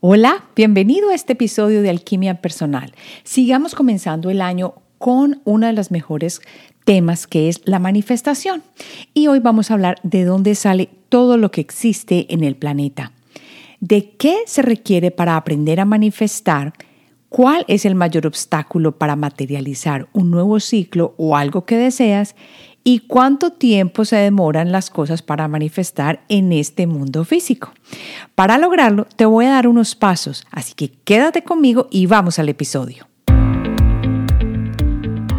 Hola, bienvenido a este episodio de Alquimia Personal. Sigamos comenzando el año con uno de los mejores temas que es la manifestación. Y hoy vamos a hablar de dónde sale todo lo que existe en el planeta. De qué se requiere para aprender a manifestar, cuál es el mayor obstáculo para materializar un nuevo ciclo o algo que deseas y cuánto tiempo se demoran las cosas para manifestar en este mundo físico. Para lograrlo, te voy a dar unos pasos, así que quédate conmigo y vamos al episodio.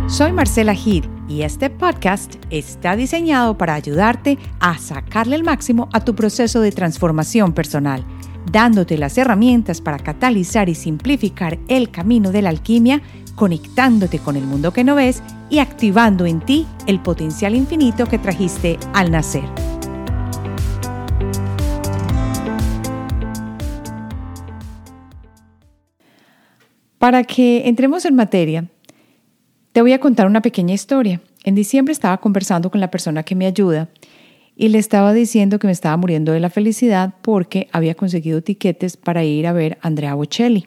Soy Marcela Gid y este podcast está diseñado para ayudarte a sacarle el máximo a tu proceso de transformación personal dándote las herramientas para catalizar y simplificar el camino de la alquimia, conectándote con el mundo que no ves y activando en ti el potencial infinito que trajiste al nacer. Para que entremos en materia, te voy a contar una pequeña historia. En diciembre estaba conversando con la persona que me ayuda y le estaba diciendo que me estaba muriendo de la felicidad porque había conseguido tiquetes para ir a ver a Andrea Bocelli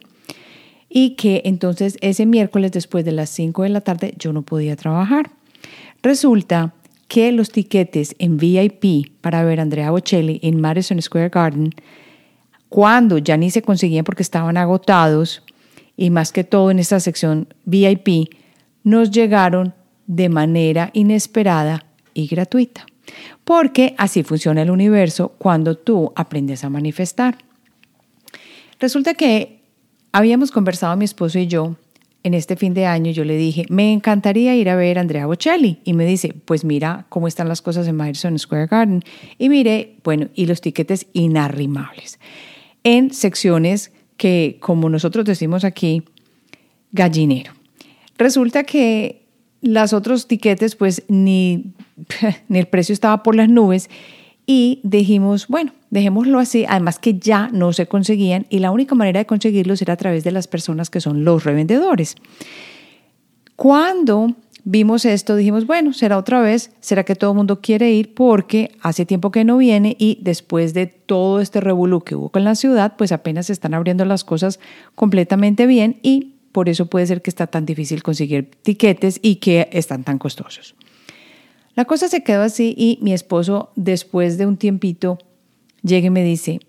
y que entonces ese miércoles después de las 5 de la tarde yo no podía trabajar. Resulta que los tiquetes en VIP para ver a Andrea Bocelli en Madison Square Garden, cuando ya ni se conseguían porque estaban agotados, y más que todo en esta sección VIP, nos llegaron de manera inesperada y gratuita porque así funciona el universo cuando tú aprendes a manifestar. Resulta que habíamos conversado mi esposo y yo en este fin de año, yo le dije, me encantaría ir a ver a Andrea Bocelli. Y me dice, pues mira cómo están las cosas en Madison Square Garden. Y mire, bueno, y los tiquetes inarrimables. En secciones que, como nosotros decimos aquí, gallinero. Resulta que las otros tiquetes, pues ni ni el precio estaba por las nubes y dijimos, bueno, dejémoslo así, además que ya no se conseguían y la única manera de conseguirlos era a través de las personas que son los revendedores. Cuando vimos esto, dijimos, bueno, será otra vez, será que todo el mundo quiere ir porque hace tiempo que no viene y después de todo este revolú que hubo con la ciudad, pues apenas se están abriendo las cosas completamente bien y por eso puede ser que está tan difícil conseguir tiquetes y que están tan costosos. La cosa se quedó así y mi esposo, después de un tiempito, llega y me dice,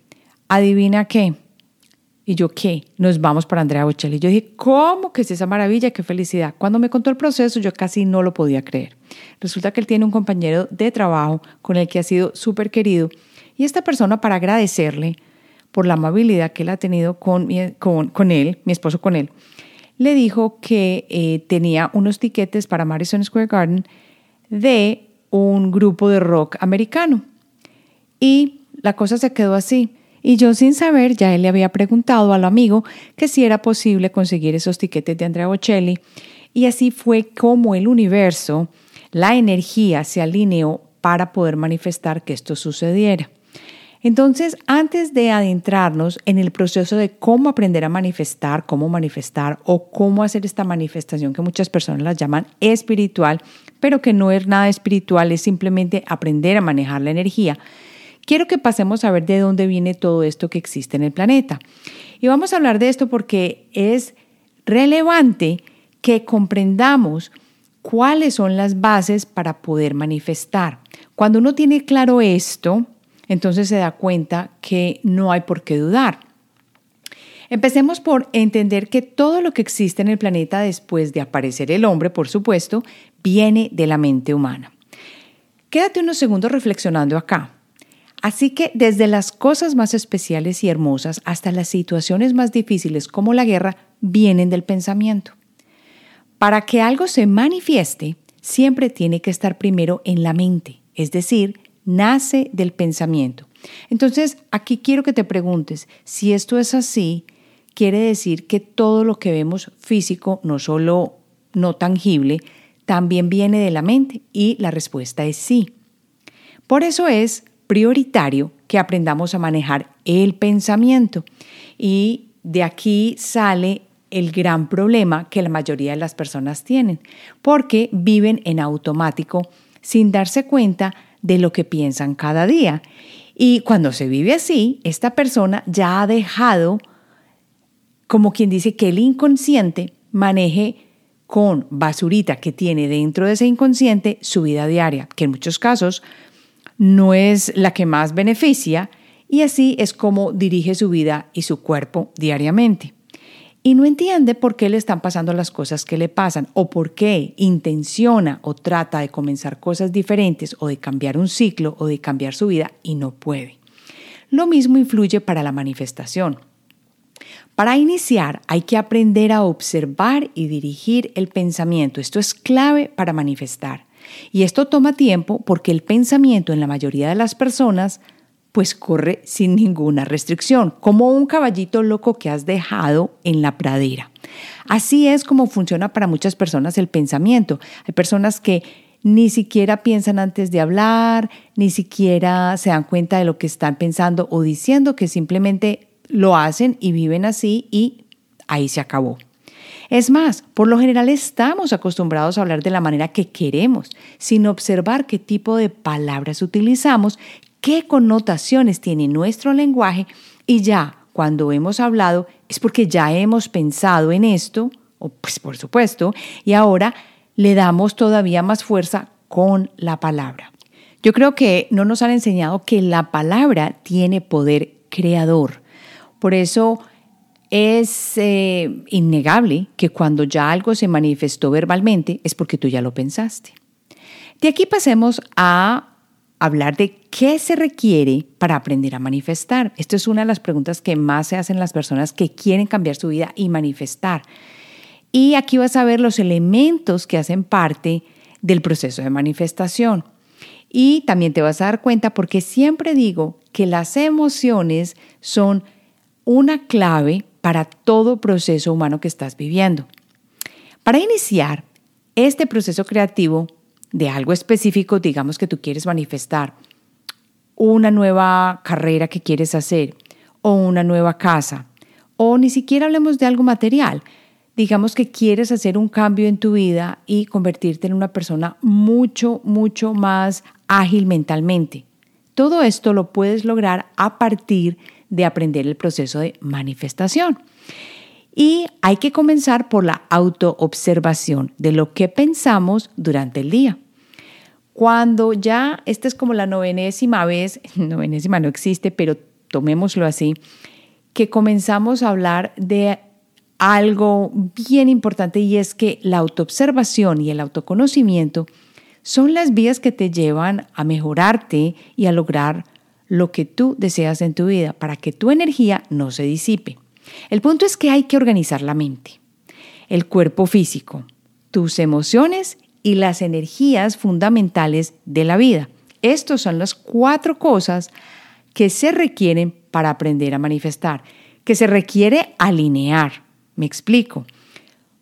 adivina qué. Y yo, ¿qué? Nos vamos para Andrea Bocelli. Yo dije, ¿cómo que es esa maravilla? ¡Qué felicidad! Cuando me contó el proceso, yo casi no lo podía creer. Resulta que él tiene un compañero de trabajo con el que ha sido súper querido. Y esta persona, para agradecerle por la amabilidad que él ha tenido con, él, mi esposo con él, le dijo que eh, tenía unos tiquetes para Madison Square Garden de un grupo de rock americano. Y la cosa se quedó así. Y yo sin saber, ya él le había preguntado al amigo que si era posible conseguir esos tiquetes de Andrea Bocelli. Y así fue como el universo, la energía se alineó para poder manifestar que esto sucediera. Entonces, antes de adentrarnos en el proceso de cómo aprender a manifestar, cómo manifestar o cómo hacer esta manifestación que muchas personas la llaman espiritual, pero que no es nada espiritual, es simplemente aprender a manejar la energía, quiero que pasemos a ver de dónde viene todo esto que existe en el planeta. Y vamos a hablar de esto porque es relevante que comprendamos cuáles son las bases para poder manifestar. Cuando uno tiene claro esto, entonces se da cuenta que no hay por qué dudar. Empecemos por entender que todo lo que existe en el planeta después de aparecer el hombre, por supuesto, viene de la mente humana. Quédate unos segundos reflexionando acá. Así que desde las cosas más especiales y hermosas hasta las situaciones más difíciles como la guerra, vienen del pensamiento. Para que algo se manifieste, siempre tiene que estar primero en la mente, es decir, nace del pensamiento. Entonces, aquí quiero que te preguntes, si esto es así, quiere decir que todo lo que vemos físico, no solo no tangible, también viene de la mente y la respuesta es sí. Por eso es prioritario que aprendamos a manejar el pensamiento y de aquí sale el gran problema que la mayoría de las personas tienen, porque viven en automático sin darse cuenta de lo que piensan cada día. Y cuando se vive así, esta persona ya ha dejado como quien dice que el inconsciente maneje con basurita que tiene dentro de ese inconsciente su vida diaria, que en muchos casos no es la que más beneficia y así es como dirige su vida y su cuerpo diariamente. Y no entiende por qué le están pasando las cosas que le pasan o por qué intenciona o trata de comenzar cosas diferentes o de cambiar un ciclo o de cambiar su vida y no puede. Lo mismo influye para la manifestación. Para iniciar hay que aprender a observar y dirigir el pensamiento. Esto es clave para manifestar. Y esto toma tiempo porque el pensamiento en la mayoría de las personas pues corre sin ninguna restricción, como un caballito loco que has dejado en la pradera. Así es como funciona para muchas personas el pensamiento. Hay personas que ni siquiera piensan antes de hablar, ni siquiera se dan cuenta de lo que están pensando o diciendo, que simplemente lo hacen y viven así y ahí se acabó. Es más, por lo general estamos acostumbrados a hablar de la manera que queremos, sin observar qué tipo de palabras utilizamos, qué connotaciones tiene nuestro lenguaje y ya cuando hemos hablado es porque ya hemos pensado en esto, o pues por supuesto, y ahora le damos todavía más fuerza con la palabra. Yo creo que no nos han enseñado que la palabra tiene poder creador. Por eso es eh, innegable que cuando ya algo se manifestó verbalmente es porque tú ya lo pensaste. De aquí pasemos a hablar de qué se requiere para aprender a manifestar. Esto es una de las preguntas que más se hacen las personas que quieren cambiar su vida y manifestar. Y aquí vas a ver los elementos que hacen parte del proceso de manifestación. Y también te vas a dar cuenta porque siempre digo que las emociones son una clave para todo proceso humano que estás viviendo. Para iniciar este proceso creativo de algo específico, digamos que tú quieres manifestar, una nueva carrera que quieres hacer, o una nueva casa, o ni siquiera hablemos de algo material. Digamos que quieres hacer un cambio en tu vida y convertirte en una persona mucho, mucho más ágil mentalmente. Todo esto lo puedes lograr a partir de aprender el proceso de manifestación. Y hay que comenzar por la autoobservación de lo que pensamos durante el día. Cuando ya, esta es como la novenésima vez, novenésima no existe, pero tomémoslo así, que comenzamos a hablar de algo bien importante y es que la autoobservación y el autoconocimiento son las vías que te llevan a mejorarte y a lograr lo que tú deseas en tu vida para que tu energía no se disipe. El punto es que hay que organizar la mente, el cuerpo físico, tus emociones y las energías fundamentales de la vida. Estas son las cuatro cosas que se requieren para aprender a manifestar, que se requiere alinear. Me explico.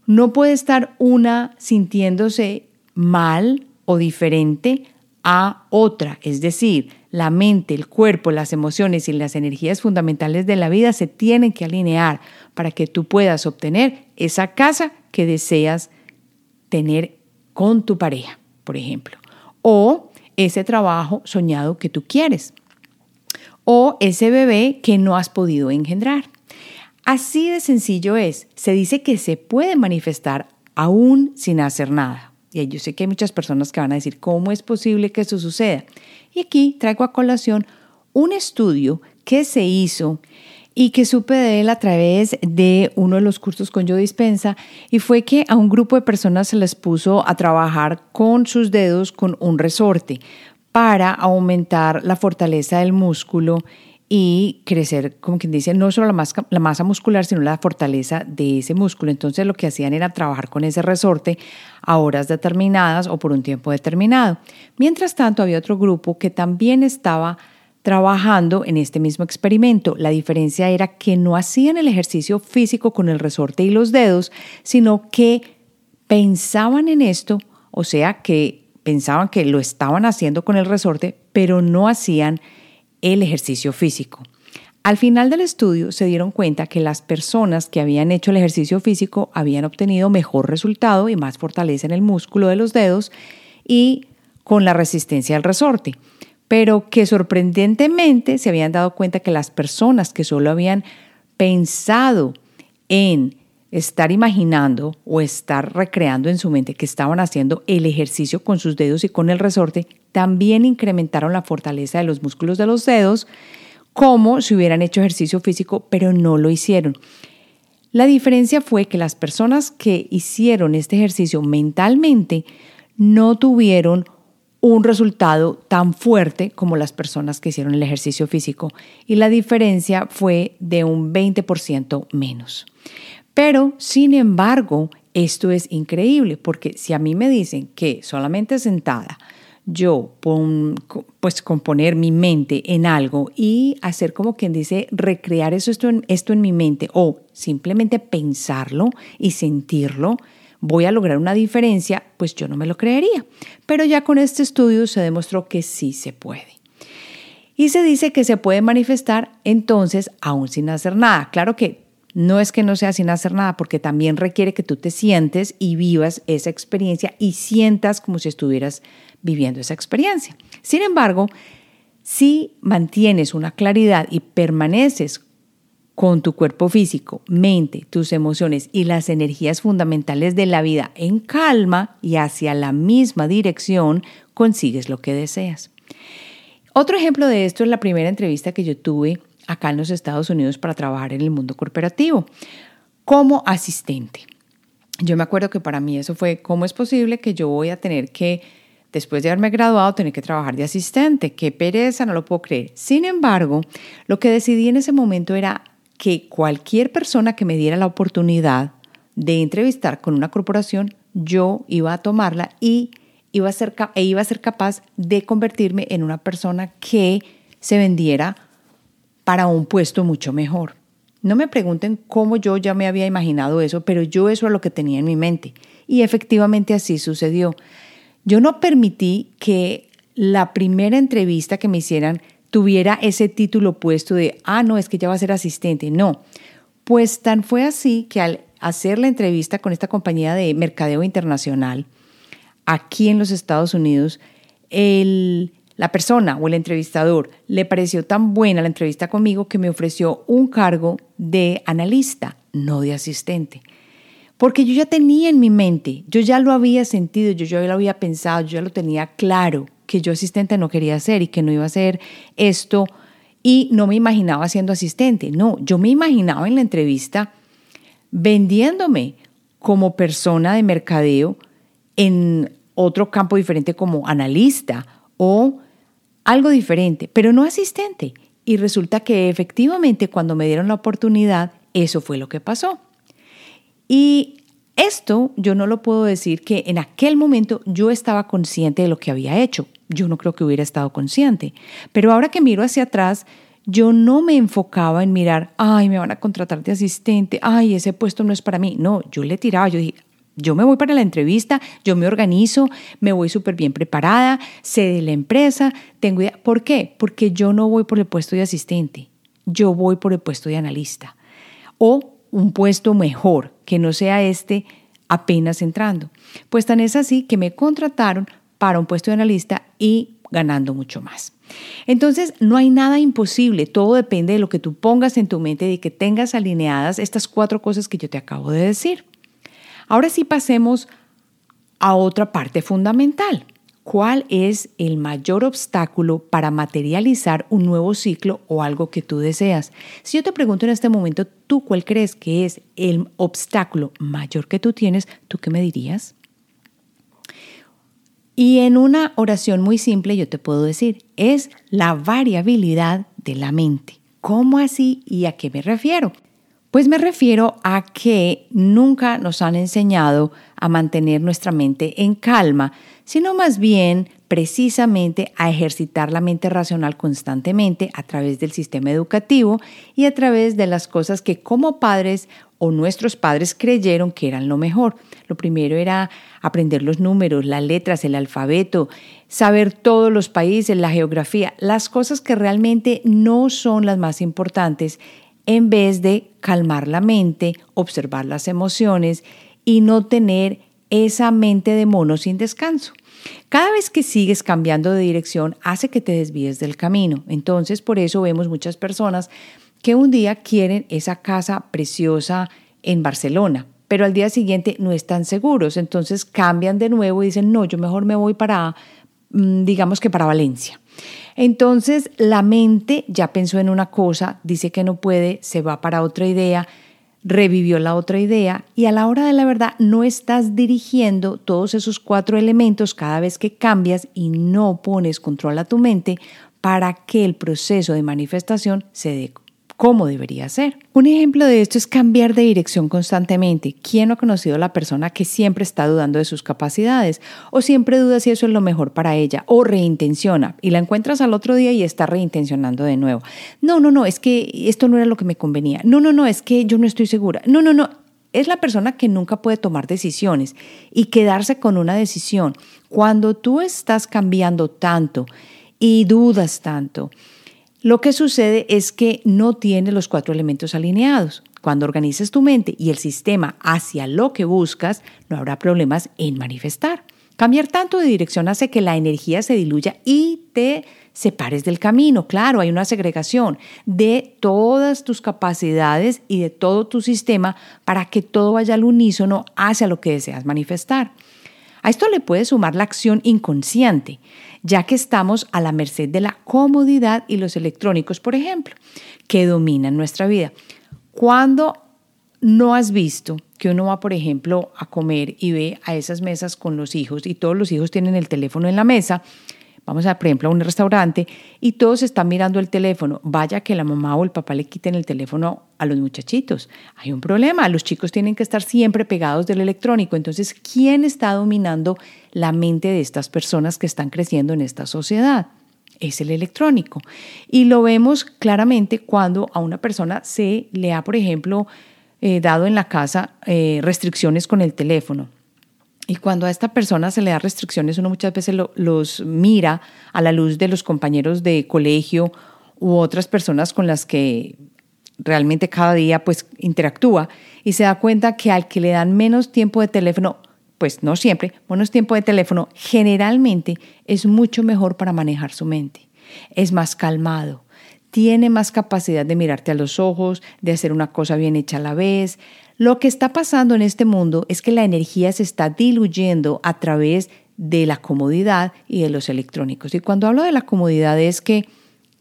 No puede estar una sintiéndose mal o diferente a otra, es decir, la mente, el cuerpo, las emociones y las energías fundamentales de la vida se tienen que alinear para que tú puedas obtener esa casa que deseas tener con tu pareja, por ejemplo, o ese trabajo soñado que tú quieres, o ese bebé que no has podido engendrar. Así de sencillo es. Se dice que se puede manifestar aún sin hacer nada. Y yo sé que hay muchas personas que van a decir, ¿cómo es posible que eso suceda? Y aquí traigo a colación un estudio que se hizo y que supe de él a través de uno de los cursos con Yo Dispensa y fue que a un grupo de personas se les puso a trabajar con sus dedos con un resorte para aumentar la fortaleza del músculo y crecer, como quien dice, no solo la masa, la masa muscular, sino la fortaleza de ese músculo. Entonces lo que hacían era trabajar con ese resorte a horas determinadas o por un tiempo determinado. Mientras tanto, había otro grupo que también estaba trabajando en este mismo experimento. La diferencia era que no hacían el ejercicio físico con el resorte y los dedos, sino que pensaban en esto, o sea, que pensaban que lo estaban haciendo con el resorte, pero no hacían el ejercicio físico. Al final del estudio se dieron cuenta que las personas que habían hecho el ejercicio físico habían obtenido mejor resultado y más fortaleza en el músculo de los dedos y con la resistencia al resorte, pero que sorprendentemente se habían dado cuenta que las personas que solo habían pensado en estar imaginando o estar recreando en su mente que estaban haciendo el ejercicio con sus dedos y con el resorte, también incrementaron la fortaleza de los músculos de los dedos como si hubieran hecho ejercicio físico, pero no lo hicieron. La diferencia fue que las personas que hicieron este ejercicio mentalmente no tuvieron un resultado tan fuerte como las personas que hicieron el ejercicio físico y la diferencia fue de un 20% menos. Pero, sin embargo, esto es increíble porque si a mí me dicen que solamente sentada yo pues componer mi mente en algo y hacer como quien dice recrear eso esto en, esto en mi mente o simplemente pensarlo y sentirlo, voy a lograr una diferencia, pues yo no me lo creería. Pero ya con este estudio se demostró que sí se puede. Y se dice que se puede manifestar entonces aún sin hacer nada. Claro que no es que no sea sin hacer nada, porque también requiere que tú te sientes y vivas esa experiencia y sientas como si estuvieras viviendo esa experiencia. Sin embargo, si mantienes una claridad y permaneces con tu cuerpo físico, mente, tus emociones y las energías fundamentales de la vida en calma y hacia la misma dirección, consigues lo que deseas. Otro ejemplo de esto es la primera entrevista que yo tuve acá en los Estados Unidos para trabajar en el mundo corporativo como asistente. Yo me acuerdo que para mí eso fue, ¿cómo es posible que yo voy a tener que, después de haberme graduado, tener que trabajar de asistente? Qué pereza, no lo puedo creer. Sin embargo, lo que decidí en ese momento era que cualquier persona que me diera la oportunidad de entrevistar con una corporación, yo iba a tomarla y iba a ser, e iba a ser capaz de convertirme en una persona que se vendiera para un puesto mucho mejor. No me pregunten cómo yo ya me había imaginado eso, pero yo eso es lo que tenía en mi mente. Y efectivamente así sucedió. Yo no permití que la primera entrevista que me hicieran tuviera ese título puesto de, ah, no, es que ya va a ser asistente. No, pues tan fue así que al hacer la entrevista con esta compañía de mercadeo internacional aquí en los Estados Unidos, el la persona o el entrevistador le pareció tan buena la entrevista conmigo que me ofreció un cargo de analista, no de asistente. Porque yo ya tenía en mi mente, yo ya lo había sentido, yo ya lo había pensado, yo ya lo tenía claro que yo asistente no quería ser y que no iba a hacer esto y no me imaginaba siendo asistente. No, yo me imaginaba en la entrevista vendiéndome como persona de mercadeo en otro campo diferente como analista o algo diferente, pero no asistente. Y resulta que efectivamente cuando me dieron la oportunidad, eso fue lo que pasó. Y esto yo no lo puedo decir que en aquel momento yo estaba consciente de lo que había hecho. Yo no creo que hubiera estado consciente. Pero ahora que miro hacia atrás, yo no me enfocaba en mirar, ay, me van a contratar de asistente, ay, ese puesto no es para mí. No, yo le tiraba, yo dije, yo me voy para la entrevista, yo me organizo, me voy súper bien preparada, sé de la empresa, tengo idea. ¿Por qué? Porque yo no voy por el puesto de asistente, yo voy por el puesto de analista. O un puesto mejor, que no sea este apenas entrando. Pues tan es así que me contrataron para un puesto de analista y ganando mucho más. Entonces, no hay nada imposible, todo depende de lo que tú pongas en tu mente, de que tengas alineadas estas cuatro cosas que yo te acabo de decir. Ahora sí pasemos a otra parte fundamental. ¿Cuál es el mayor obstáculo para materializar un nuevo ciclo o algo que tú deseas? Si yo te pregunto en este momento, ¿tú cuál crees que es el obstáculo mayor que tú tienes? ¿Tú qué me dirías? Y en una oración muy simple yo te puedo decir, es la variabilidad de la mente. ¿Cómo así y a qué me refiero? Pues me refiero a que nunca nos han enseñado a mantener nuestra mente en calma, sino más bien precisamente a ejercitar la mente racional constantemente a través del sistema educativo y a través de las cosas que como padres o nuestros padres creyeron que eran lo mejor. Lo primero era aprender los números, las letras, el alfabeto, saber todos los países, la geografía, las cosas que realmente no son las más importantes en vez de calmar la mente, observar las emociones y no tener esa mente de mono sin descanso. Cada vez que sigues cambiando de dirección hace que te desvíes del camino. Entonces, por eso vemos muchas personas que un día quieren esa casa preciosa en Barcelona, pero al día siguiente no están seguros, entonces cambian de nuevo y dicen, no, yo mejor me voy para, mm, digamos que para Valencia. Entonces la mente ya pensó en una cosa, dice que no puede, se va para otra idea, revivió la otra idea y a la hora de la verdad no estás dirigiendo todos esos cuatro elementos cada vez que cambias y no pones control a tu mente para que el proceso de manifestación se dé como debería ser. Un ejemplo de esto es cambiar de dirección constantemente. ¿Quién no ha conocido a la persona que siempre está dudando de sus capacidades o siempre duda si eso es lo mejor para ella o reintenciona y la encuentras al otro día y está reintencionando de nuevo? No, no, no, es que esto no era lo que me convenía. No, no, no, es que yo no estoy segura. No, no, no, es la persona que nunca puede tomar decisiones y quedarse con una decisión. Cuando tú estás cambiando tanto y dudas tanto, lo que sucede es que no tiene los cuatro elementos alineados. Cuando organizas tu mente y el sistema hacia lo que buscas, no habrá problemas en manifestar. Cambiar tanto de dirección hace que la energía se diluya y te separes del camino. Claro, hay una segregación de todas tus capacidades y de todo tu sistema para que todo vaya al unísono hacia lo que deseas manifestar. A esto le puedes sumar la acción inconsciente, ya que estamos a la merced de la comodidad y los electrónicos, por ejemplo, que dominan nuestra vida. Cuando no has visto que uno va, por ejemplo, a comer y ve a esas mesas con los hijos y todos los hijos tienen el teléfono en la mesa, Vamos a, por ejemplo, a un restaurante y todos están mirando el teléfono. Vaya que la mamá o el papá le quiten el teléfono a los muchachitos. Hay un problema. Los chicos tienen que estar siempre pegados del electrónico. Entonces, ¿quién está dominando la mente de estas personas que están creciendo en esta sociedad? Es el electrónico. Y lo vemos claramente cuando a una persona se le ha, por ejemplo, eh, dado en la casa eh, restricciones con el teléfono y cuando a esta persona se le da restricciones, uno muchas veces los mira a la luz de los compañeros de colegio u otras personas con las que realmente cada día pues interactúa y se da cuenta que al que le dan menos tiempo de teléfono, pues no siempre, menos tiempo de teléfono, generalmente es mucho mejor para manejar su mente. Es más calmado, tiene más capacidad de mirarte a los ojos, de hacer una cosa bien hecha a la vez, lo que está pasando en este mundo es que la energía se está diluyendo a través de la comodidad y de los electrónicos. Y cuando hablo de la comodidad es que,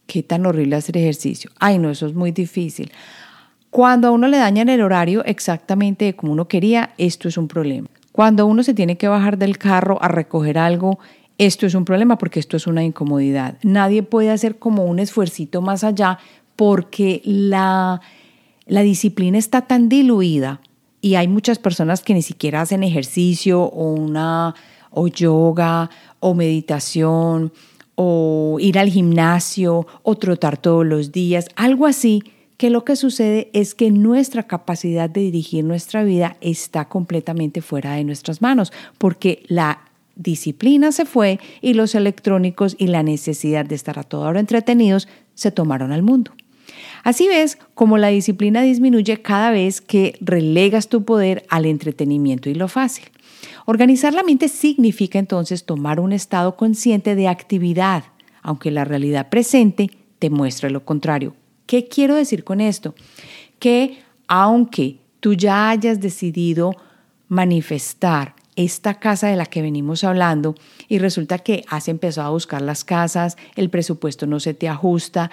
qué tan horrible hacer ejercicio. Ay, no, eso es muy difícil. Cuando a uno le dañan el horario exactamente como uno quería, esto es un problema. Cuando uno se tiene que bajar del carro a recoger algo, esto es un problema porque esto es una incomodidad. Nadie puede hacer como un esfuercito más allá porque la la disciplina está tan diluida y hay muchas personas que ni siquiera hacen ejercicio o una o yoga o meditación o ir al gimnasio o trotar todos los días, algo así, que lo que sucede es que nuestra capacidad de dirigir nuestra vida está completamente fuera de nuestras manos, porque la disciplina se fue y los electrónicos y la necesidad de estar a toda hora entretenidos se tomaron al mundo. Así ves como la disciplina disminuye cada vez que relegas tu poder al entretenimiento y lo fácil. Organizar la mente significa entonces tomar un estado consciente de actividad, aunque la realidad presente te muestre lo contrario. ¿Qué quiero decir con esto? Que aunque tú ya hayas decidido manifestar esta casa de la que venimos hablando y resulta que has empezado a buscar las casas, el presupuesto no se te ajusta,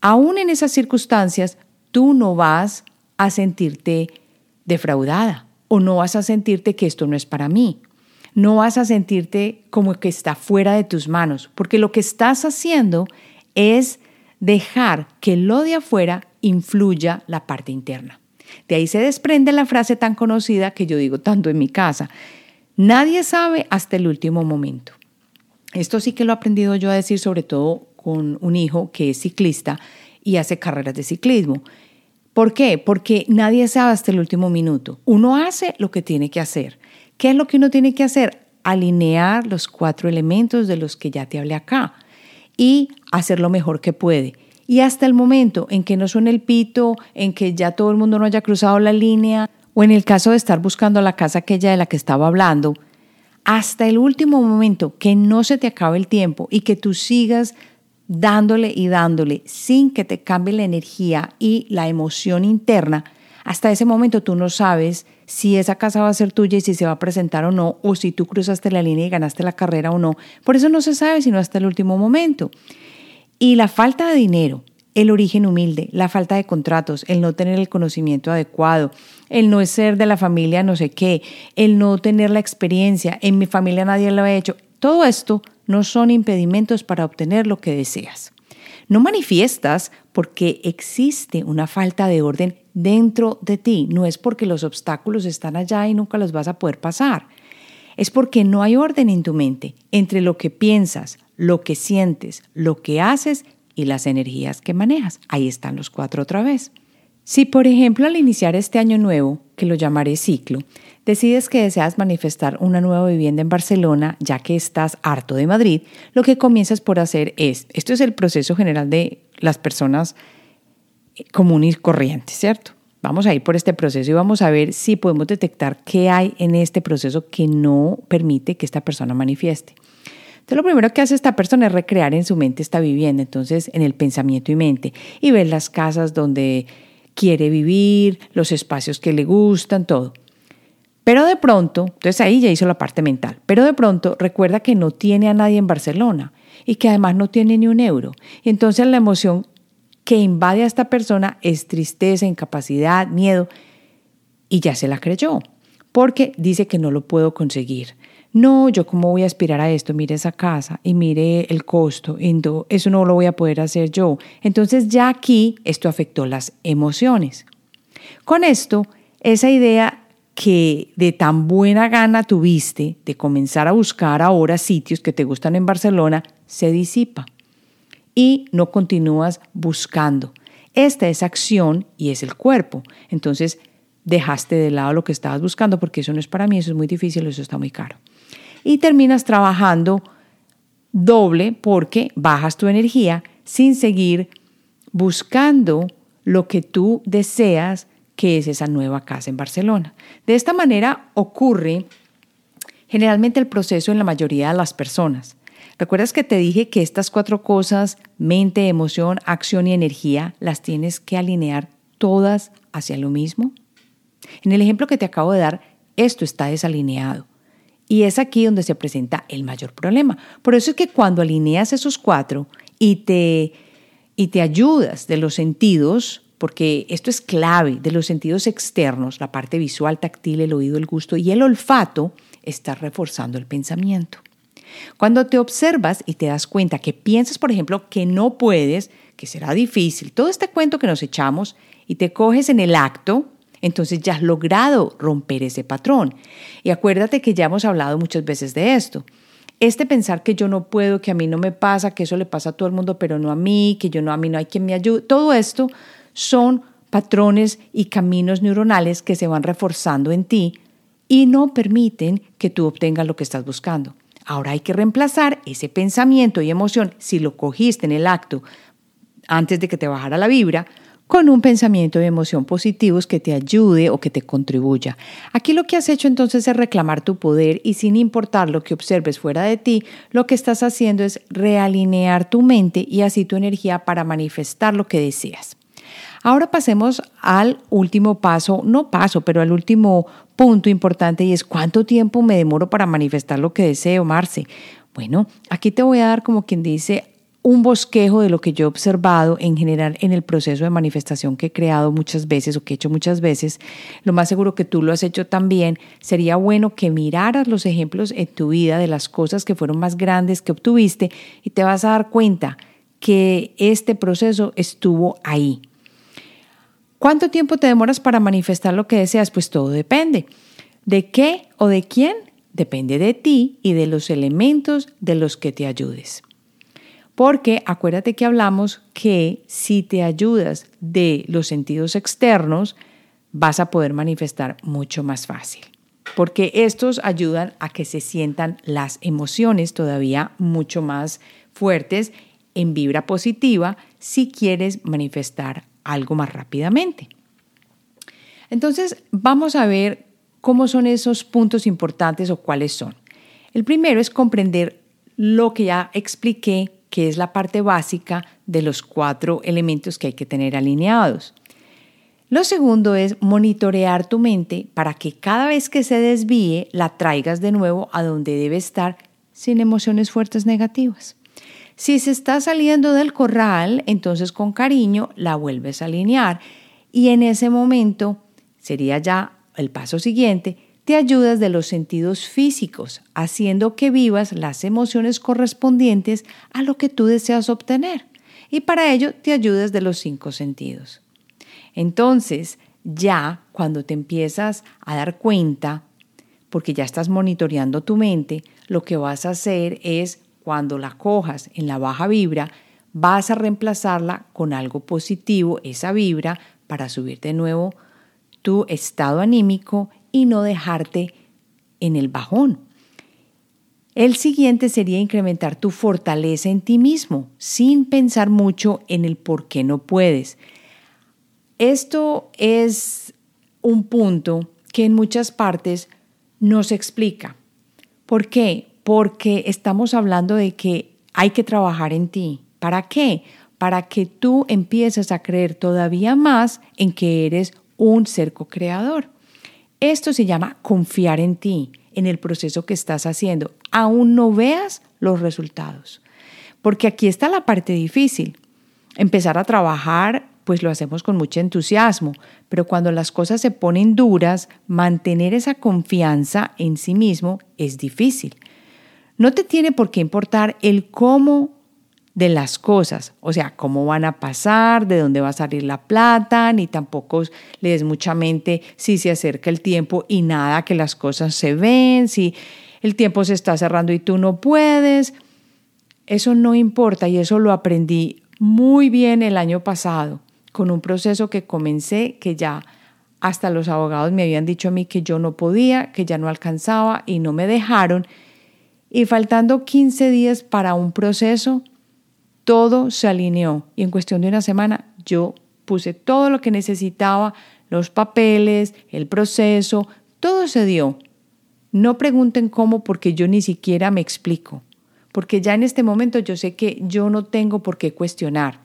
aún en esas circunstancias, tú no vas a sentirte defraudada o no vas a sentirte que esto no es para mí. No vas a sentirte como que está fuera de tus manos, porque lo que estás haciendo es dejar que lo de afuera influya la parte interna. De ahí se desprende la frase tan conocida que yo digo tanto en mi casa, nadie sabe hasta el último momento. Esto sí que lo he aprendido yo a decir sobre todo con un hijo que es ciclista y hace carreras de ciclismo. ¿Por qué? Porque nadie sabe hasta el último minuto. Uno hace lo que tiene que hacer. ¿Qué es lo que uno tiene que hacer? Alinear los cuatro elementos de los que ya te hablé acá y hacer lo mejor que puede. Y hasta el momento en que no suene el pito, en que ya todo el mundo no haya cruzado la línea, o en el caso de estar buscando la casa aquella de la que estaba hablando, hasta el último momento que no se te acabe el tiempo y que tú sigas dándole y dándole sin que te cambie la energía y la emoción interna, Hasta ese momento tú no sabes si esa casa va a ser tuya y si se va a presentar o no, o si tú cruzaste la línea y ganaste la carrera o no. Por eso no se sabe sino hasta el último momento. Y la falta de dinero, el origen humilde, la falta de contratos, el no tener el conocimiento adecuado, el no ser de la familia no sé qué, el no tener la experiencia, en mi familia nadie lo ha hecho, todo esto no son impedimentos para obtener lo que deseas. No manifiestas porque existe una falta de orden dentro de ti, no es porque los obstáculos están allá y nunca los vas a poder pasar. Es porque no hay orden en tu mente entre lo que piensas, lo que sientes, lo que haces y las energías que manejas. Ahí están los cuatro otra vez. Si, por ejemplo, al iniciar este año nuevo, que lo llamaré ciclo, decides que deseas manifestar una nueva vivienda en Barcelona, ya que estás harto de Madrid, lo que comienzas por hacer es, esto es el proceso general de las personas comunes y corrientes, ¿cierto? Vamos a ir por este proceso y vamos a ver si podemos detectar qué hay en este proceso que no permite que esta persona manifieste. Entonces, lo primero que hace esta persona es recrear en su mente esta vivienda, entonces en el pensamiento y mente, y ver las casas donde quiere vivir, los espacios que le gustan, todo. Pero de pronto, entonces ahí ya hizo la parte mental, pero de pronto recuerda que no tiene a nadie en Barcelona y que además no tiene ni un euro. Y entonces la emoción que invade a esta persona es tristeza, incapacidad, miedo, y ya se la creyó, porque dice que no lo puedo conseguir. No, yo cómo voy a aspirar a esto, mire esa casa y mire el costo, eso no lo voy a poder hacer yo. Entonces ya aquí esto afectó las emociones. Con esto, esa idea que de tan buena gana tuviste de comenzar a buscar ahora sitios que te gustan en Barcelona, se disipa y no continúas buscando. Esta es acción y es el cuerpo. Entonces dejaste de lado lo que estabas buscando porque eso no es para mí, eso es muy difícil, eso está muy caro y terminas trabajando doble porque bajas tu energía sin seguir buscando lo que tú deseas, que es esa nueva casa en Barcelona. De esta manera ocurre generalmente el proceso en la mayoría de las personas. ¿Recuerdas que te dije que estas cuatro cosas, mente, emoción, acción y energía, las tienes que alinear todas hacia lo mismo? En el ejemplo que te acabo de dar, esto está desalineado. Y es aquí donde se presenta el mayor problema. Por eso es que cuando alineas esos cuatro y te, y te ayudas de los sentidos, porque esto es clave, de los sentidos externos, la parte visual, táctil, el oído, el gusto y el olfato, estás reforzando el pensamiento. Cuando te observas y te das cuenta que piensas, por ejemplo, que no puedes, que será difícil, todo este cuento que nos echamos y te coges en el acto, entonces ya has logrado romper ese patrón. Y acuérdate que ya hemos hablado muchas veces de esto. Este pensar que yo no puedo, que a mí no me pasa, que eso le pasa a todo el mundo, pero no a mí, que yo no a mí no hay quien me ayude, todo esto son patrones y caminos neuronales que se van reforzando en ti y no permiten que tú obtengas lo que estás buscando. Ahora hay que reemplazar ese pensamiento y emoción, si lo cogiste en el acto antes de que te bajara la vibra, con un pensamiento de emoción positivos que te ayude o que te contribuya. Aquí lo que has hecho entonces es reclamar tu poder y sin importar lo que observes fuera de ti, lo que estás haciendo es realinear tu mente y así tu energía para manifestar lo que deseas. Ahora pasemos al último paso, no paso, pero al último punto importante y es cuánto tiempo me demoro para manifestar lo que deseo, Marce. Bueno, aquí te voy a dar como quien dice un bosquejo de lo que yo he observado en general en el proceso de manifestación que he creado muchas veces o que he hecho muchas veces, lo más seguro que tú lo has hecho también, sería bueno que miraras los ejemplos en tu vida de las cosas que fueron más grandes que obtuviste y te vas a dar cuenta que este proceso estuvo ahí. ¿Cuánto tiempo te demoras para manifestar lo que deseas? Pues todo depende. ¿De qué o de quién? Depende de ti y de los elementos de los que te ayudes. Porque acuérdate que hablamos que si te ayudas de los sentidos externos, vas a poder manifestar mucho más fácil. Porque estos ayudan a que se sientan las emociones todavía mucho más fuertes en vibra positiva si quieres manifestar algo más rápidamente. Entonces, vamos a ver cómo son esos puntos importantes o cuáles son. El primero es comprender lo que ya expliqué que es la parte básica de los cuatro elementos que hay que tener alineados. Lo segundo es monitorear tu mente para que cada vez que se desvíe la traigas de nuevo a donde debe estar sin emociones fuertes negativas. Si se está saliendo del corral, entonces con cariño la vuelves a alinear y en ese momento sería ya el paso siguiente, te ayudas de los sentidos físicos, haciendo que vivas las emociones correspondientes a lo que tú deseas obtener. Y para ello te ayudas de los cinco sentidos. Entonces, ya cuando te empiezas a dar cuenta, porque ya estás monitoreando tu mente, lo que vas a hacer es, cuando la cojas en la baja vibra, vas a reemplazarla con algo positivo, esa vibra, para subir de nuevo tu estado anímico y no dejarte en el bajón. El siguiente sería incrementar tu fortaleza en ti mismo, sin pensar mucho en el por qué no puedes. Esto es un punto que en muchas partes no se explica. ¿Por qué? Porque estamos hablando de que hay que trabajar en ti. ¿Para qué? Para que tú empieces a creer todavía más en que eres un ser co-creador. Esto se llama confiar en ti, en el proceso que estás haciendo, aún no veas los resultados. Porque aquí está la parte difícil. Empezar a trabajar pues lo hacemos con mucho entusiasmo, pero cuando las cosas se ponen duras, mantener esa confianza en sí mismo es difícil. No te tiene por qué importar el cómo de las cosas, o sea, cómo van a pasar, de dónde va a salir la plata, ni tampoco le des mucha mente si se acerca el tiempo y nada, que las cosas se ven, si el tiempo se está cerrando y tú no puedes. Eso no importa y eso lo aprendí muy bien el año pasado con un proceso que comencé que ya hasta los abogados me habían dicho a mí que yo no podía, que ya no alcanzaba y no me dejaron. Y faltando 15 días para un proceso, todo se alineó y en cuestión de una semana yo puse todo lo que necesitaba, los papeles, el proceso, todo se dio. No pregunten cómo porque yo ni siquiera me explico, porque ya en este momento yo sé que yo no tengo por qué cuestionar.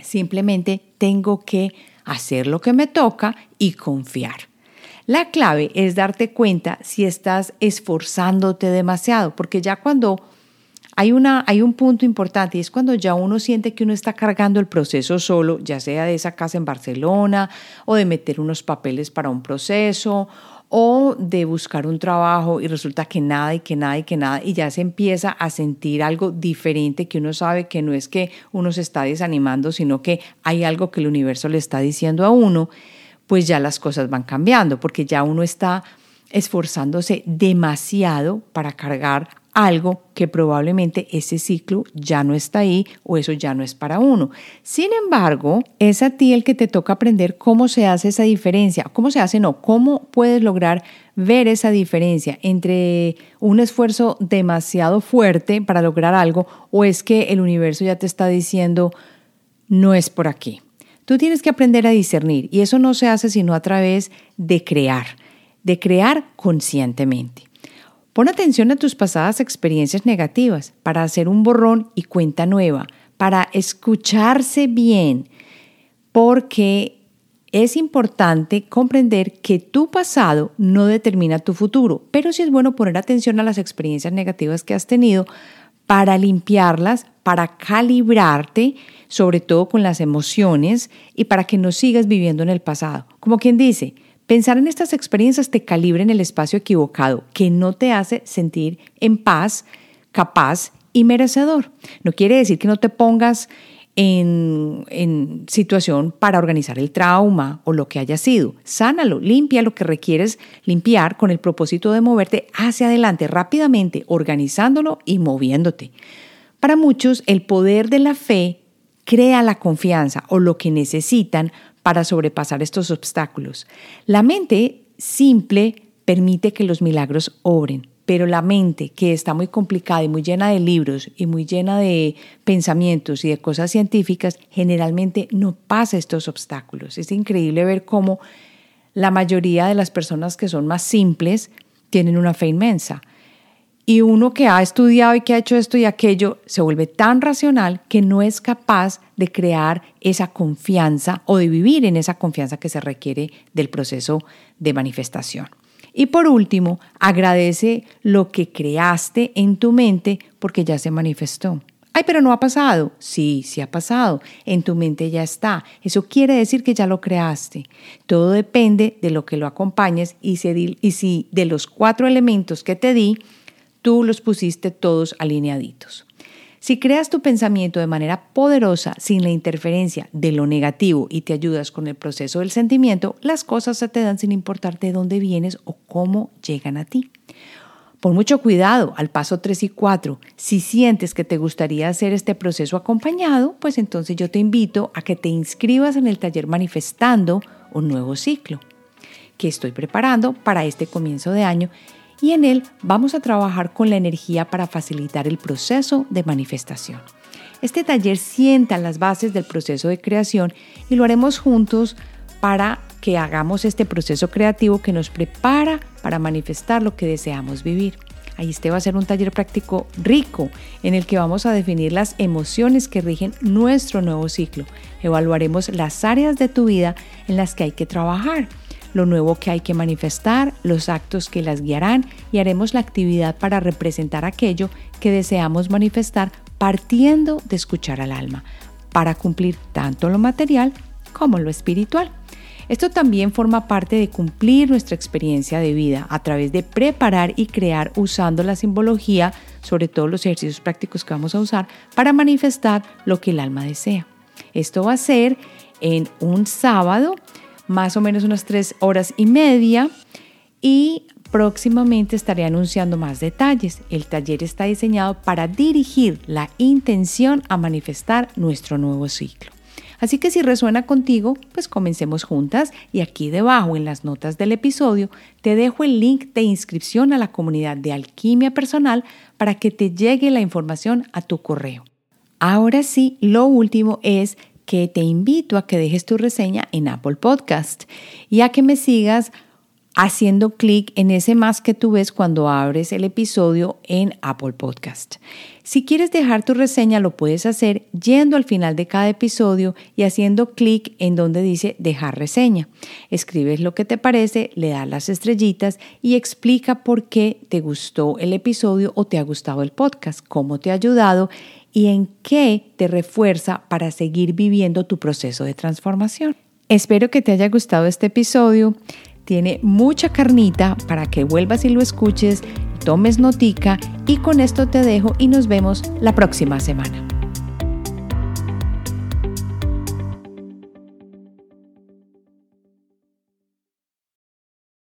Simplemente tengo que hacer lo que me toca y confiar. La clave es darte cuenta si estás esforzándote demasiado, porque ya cuando hay, una, hay un punto importante y es cuando ya uno siente que uno está cargando el proceso solo, ya sea de esa casa en Barcelona o de meter unos papeles para un proceso o de buscar un trabajo y resulta que nada y que nada y que nada y ya se empieza a sentir algo diferente que uno sabe que no es que uno se está desanimando, sino que hay algo que el universo le está diciendo a uno, pues ya las cosas van cambiando porque ya uno está esforzándose demasiado para cargar algo que probablemente ese ciclo ya no está ahí o eso ya no es para uno. Sin embargo, es a ti el que te toca aprender cómo se hace esa diferencia, cómo se hace, no, cómo puedes lograr ver esa diferencia entre un esfuerzo demasiado fuerte para lograr algo o es que el universo ya te está diciendo no es por aquí. Tú tienes que aprender a discernir y eso no se hace sino a través de crear, de crear conscientemente. Pon atención a tus pasadas experiencias negativas para hacer un borrón y cuenta nueva, para escucharse bien, porque es importante comprender que tu pasado no determina tu futuro, pero sí es bueno poner atención a las experiencias negativas que has tenido para limpiarlas, para calibrarte, sobre todo con las emociones y para que no sigas viviendo en el pasado. Como quien dice, Pensar en estas experiencias te calibra en el espacio equivocado, que no te hace sentir en paz, capaz y merecedor. No quiere decir que no te pongas en, en, situación para organizar el trauma o lo que haya sido. Sánalo, limpia lo que requieres limpiar con el propósito de moverte hacia adelante rápidamente, organizándolo y moviéndote. Para muchos, el poder de la fe crea la confianza o lo que necesitan para sobrepasar estos obstáculos. La mente simple permite que los milagros obren, pero la mente que está muy complicada y muy llena de libros y muy llena de pensamientos y de cosas científicas, generalmente no pasa estos obstáculos. Es increíble ver cómo la mayoría de las personas que son más simples tienen una fe inmensa. Y uno que ha estudiado y que ha hecho esto y aquello se vuelve tan racional que no es capaz de crear esa confianza o de vivir en esa confianza que se requiere del proceso de manifestación. Y por último, agradece lo que creaste en tu mente porque ya se manifestó. Ay, pero no ha pasado. Sí, sí ha pasado. En tu mente ya está. Eso quiere decir que ya lo creaste. Todo depende de lo que lo acompañes y si, de los cuatro elementos que te di, tú los pusiste todos alineaditos. Si creas tu pensamiento de manera poderosa sin la interferencia de lo negativo y te ayudas con el proceso del sentimiento, las cosas se te dan sin importar de dónde vienes o cómo llegan a ti. Pon mucho cuidado al paso 3 y 4. Si sientes que te gustaría hacer este proceso acompañado, pues entonces yo te invito a que te inscribas en el taller manifestando un nuevo ciclo que estoy preparando para este comienzo de año y en él vamos a trabajar con la energía para facilitar el proceso de manifestación. Este taller sienta las bases del proceso de creación y lo haremos juntos para que hagamos este proceso creativo que nos prepara para manifestar lo que deseamos vivir. Ahí este va a ser un taller práctico rico en el que vamos a definir las emociones que rigen nuestro nuevo ciclo. Evaluaremos las áreas de tu vida en las que hay que trabajar, lo nuevo que hay que manifestar, los actos que las guiarán y haremos la actividad para representar aquello que deseamos manifestar partiendo de escuchar al alma, para cumplir tanto lo material como lo espiritual. Esto también forma parte de cumplir nuestra experiencia de vida a través de preparar y crear usando la simbología, sobre todo los ejercicios prácticos que vamos a usar, para manifestar lo que el alma desea. Esto va a ser en un sábado, más o menos unas tres horas y media, y próximamente estaré anunciando más detalles. El taller está diseñado para dirigir la intención a manifestar nuestro nuevo ciclo. Así que si resuena contigo, pues comencemos juntas y aquí debajo en las notas del episodio te dejo el link de inscripción a la comunidad de alquimia personal para que te llegue la información a tu correo. Ahora sí, lo último es que te invito a que dejes tu reseña en Apple Podcast y a que me sigas haciendo clic en ese más que tú ves cuando abres el episodio en Apple Podcast. Si quieres dejar tu reseña, lo puedes hacer yendo al final de cada episodio y haciendo clic en donde dice dejar reseña. Escribes lo que te parece, le das las estrellitas y explica por qué te gustó el episodio o te ha gustado el podcast, cómo te ha ayudado y en qué te refuerza para seguir viviendo tu proceso de transformación. Espero que te haya gustado este episodio. Tiene mucha carnita para que vuelvas y lo escuches, tomes notica y con esto te dejo y nos vemos la próxima semana.